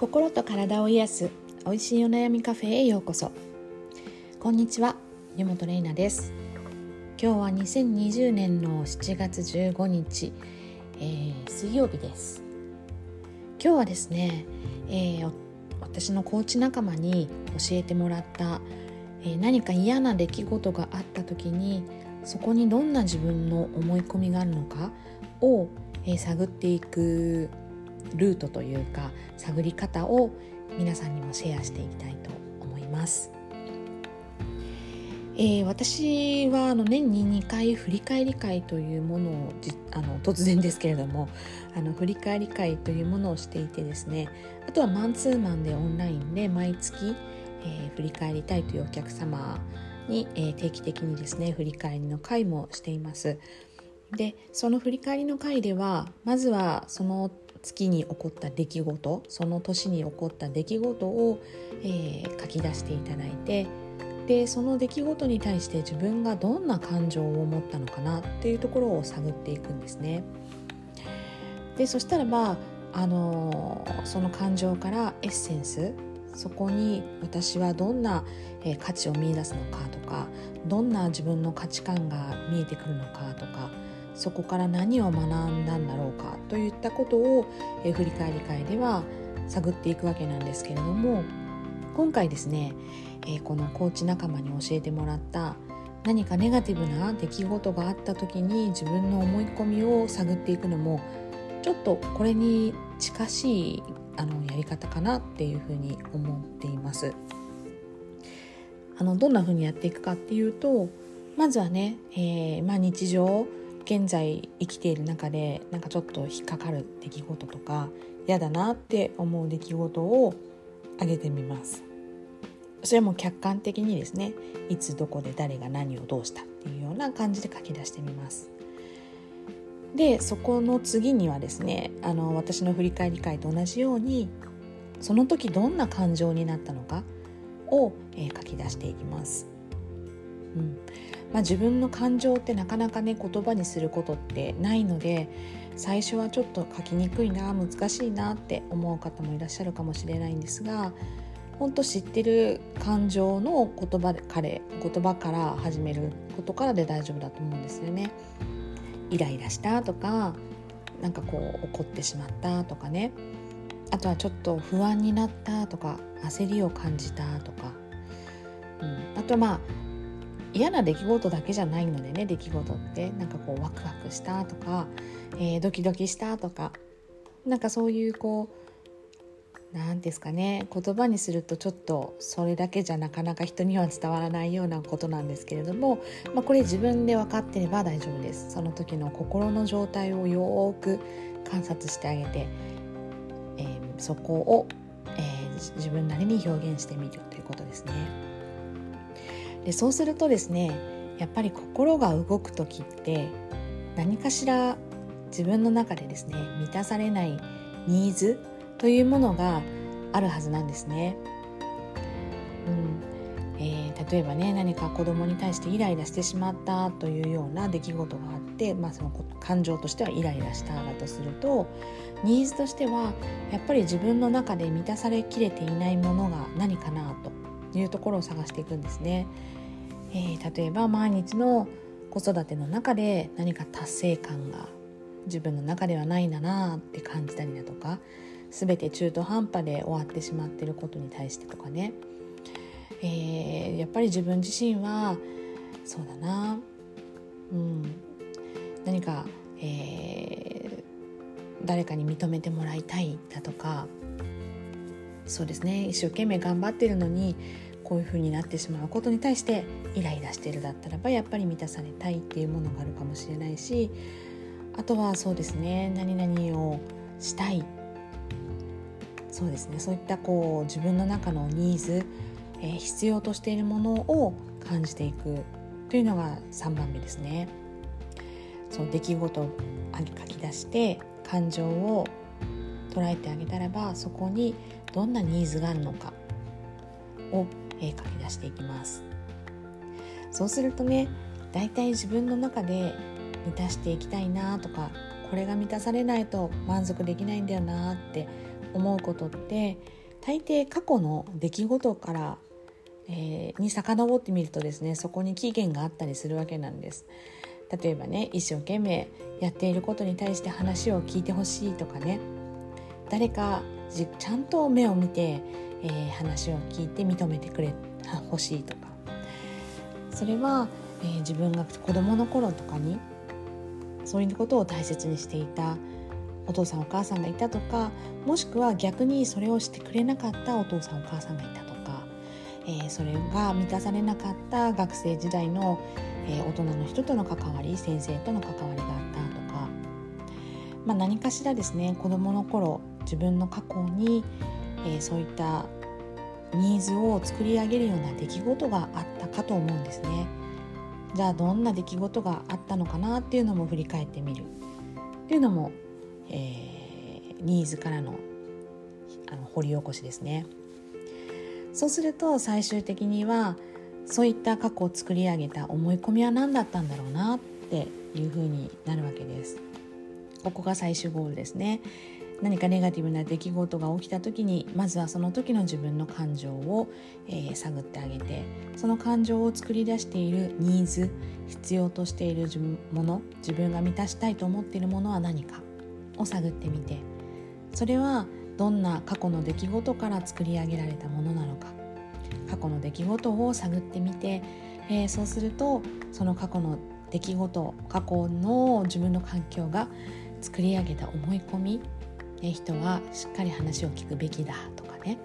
心と体を癒す美味しいお悩みカフェへようこそ。こんにちは湯本玲奈です。今日は2020年の7月15日、えー、水曜日です。今日はですね、えー、私のコーチ仲間に教えてもらった、えー、何か嫌な出来事があった時にそこにどんな自分の思い込みがあるのかを、え探っていくルートというか探り方を皆さんにもシェアしていきたいと思います。えー、私はあの年に2回振り返り会というものをあの突然ですけれどもあの振り返り会というものをしていてですねあとはマンツーマンでオンラインで毎月、えー、振り返りたいというお客様に、えー、定期的にですね振り返りの会もしています。でその振り返りの会ではまずはその月に起こった出来事その年に起こった出来事を、えー、書き出していただいてでその出来事に対して自分がどんな感情を持ったのかなっていうところを探っていくんですね。でそしたらばあのその感情からエッセンスそこに私はどんな、え価値を見いだすのかとかどんな自分の価値観が見えてくるのかとかそこから何を学んだんだろうかといったことを、え振り返り会では探っていくわけなんですけれども今回ですね、えこのコーチ仲間に教えてもらった何かネガティブな出来事があった時に自分の思い込みを探っていくのもちょっとこれに近しいあのやり方かなっていうふうに思っています。あのどんなふうにやっていくかっていうとまずはね、えーまあ、日常現在生きている中でなんかちょっと引っかかる出来事とか嫌だなって思う出来事を挙げてみます。それも客観的にですねいつどこで誰が何をどうしたっていうような感じで書き出してみます。でそこの次にはですねあの私の振り返り会と同じようにその時どんな感情になったのかを、えー、書き出していきます、うん。まあ、自分の感情ってなかなかね言葉にすることってないので最初はちょっと書きにくいな難しいなって思う方もいらっしゃるかもしれないんですが本当知ってる感情の言葉で彼言葉から始めることからで大丈夫だと思うんですよね。イライラしたとかなんかこう怒ってしまったとかね。あとはちょっと不安になったとか焦りを感じたとか、うん、あとはまあ嫌な出来事だけじゃないのでね出来事って。なんかこうワクワクしたとか、えー、ドキドキしたとか。なんかそういうこう何ですかね。言葉にするとちょっとそれだけじゃなかなか人には伝わらないようなことなんですけれども、まあ、これ自分で分かってれば大丈夫です。その時の心の状態をよく観察してあげて、えー、そこを、えー、自分なりに表現してみるということですね。でそうするとですねやっぱり心が動く時って何かしら自分の中でですね満たされないニーズというものがあるはずなんですね。うんえー、例えばね何か子供に対してイライラしてしまったというような出来事があって、まあ、その感情としてはイライラしただとするとニーズとしてはやっぱり自分の中で満たされきれていないものが何かなというところを探していくんですね。えー、例えば毎日の子育ての中で何か達成感が自分の中ではないんだなって感じたりだとか全て中途半端で終わってしまってることに対してとかね、えー、やっぱり自分自身はそうだな、うん、何か、えー、誰かに認めてもらいたいだとかそうですね。一生懸命頑張ってるのにこういう風になってしまうことに対してイライラしてるだったらばやっぱり満たされたいっていうものがあるかもしれないしあとはそうですね。何々をしたい。そうですね。そういったこう自分の中のニーズ、えー、必要としているものを感じていくというのが3番目ですね。そう出来事を書き出して感情を捉えてあげたらばそこにどんなニーズがあるのかを、え書き出していきますそうするとねだいたい自分の中で満たしていきたいなとかこれが満たされないと満足できないんだよなって思うことって大抵過去の出来事から、えー、に遡ってみるとですねそこに期限があったりするわけなんです。例えばね一生懸命やっていることに対して話を聞いてほしいとかね誰かちゃんと目を見て、えー、話を聞いて認めてくれ ほしいとか。それは、えー、自分が子どもの頃とかにそういうことを大切にしていたお父さんお母さんがいたとかもしくは逆にそれをしてくれなかったお父さんお母さんがいたとか、えー、それが満たされなかった学生時代の、えー、大人の人との関わり先生との関わりがあったとか、まあ、何かしらですね子どもの頃自分の過去に、えー、そういったニーズを作り上げるような出来事があったかと思うんですね。じゃあどんな出来事があったのかなっていうのも振り返ってみるっていうのも、えー、ニーズからのあの掘り起こしですね。そうすると最終的にはそういった過去を作り上げた思い込みは何だったんだろうなっていうふうになるわけです。ここが最終ゴールですね。何かネガティブな出来事が起きた時にまずはその時の自分の感情を、えー、探ってあげてその感情を作り出しているニーズ必要としているもの自分が満たしたいと思っているものは何かを探ってみてそれはどんな過去の出来事から作り上げられたものなのか過去の出来事を探ってみて、えー、そうするとその過去の出来事過去の自分の環境が作り上げた思い込み人はしっかり話を聞くべきだとかね、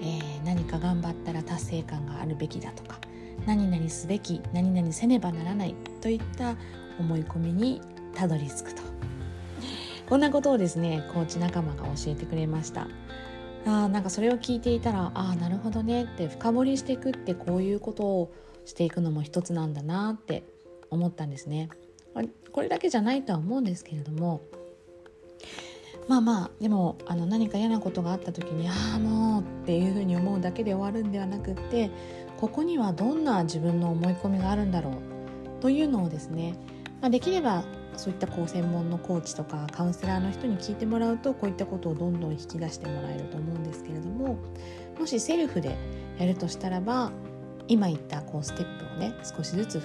えー、何か頑張ったら達成感があるべきだとか。何々すべき何々せねばならないといった思い込みにたどり着くと。こんなことをですねコーチ仲間が教えてくれました。あなんかそれを聞いていたらああなるほどねって深掘りしていくってこういうことをしていくのも一つなんだなって思ったんですね。これだけじゃないとは思うんですけれどもまあまあでもあの何か嫌なことがあった時にああもうっていうふうに思うだけで終わるんではなくってここにはどんな自分の思い込みがあるんだろうというのをですね、まあ、できればそういったこう専門のコーチとかカウンセラーの人に聞いてもらうとこういったことをどんどん引き出してもらえると思うんですけれどももしセルフでやるとしたらば今言ったこうステップをね少しずつ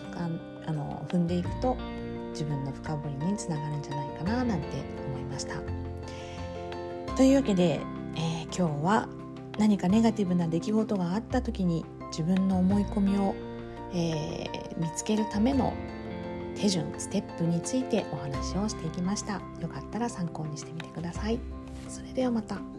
あの踏んでいくと自分の深掘りにつながるんじゃないかななんて思いました。というわけで、えー、今日は何かネガティブな出来事があった時に自分の思い込みを、えー、見つけるための手順ステップについてお話をしていきました。よかったら参考にしてみてください。それではまた。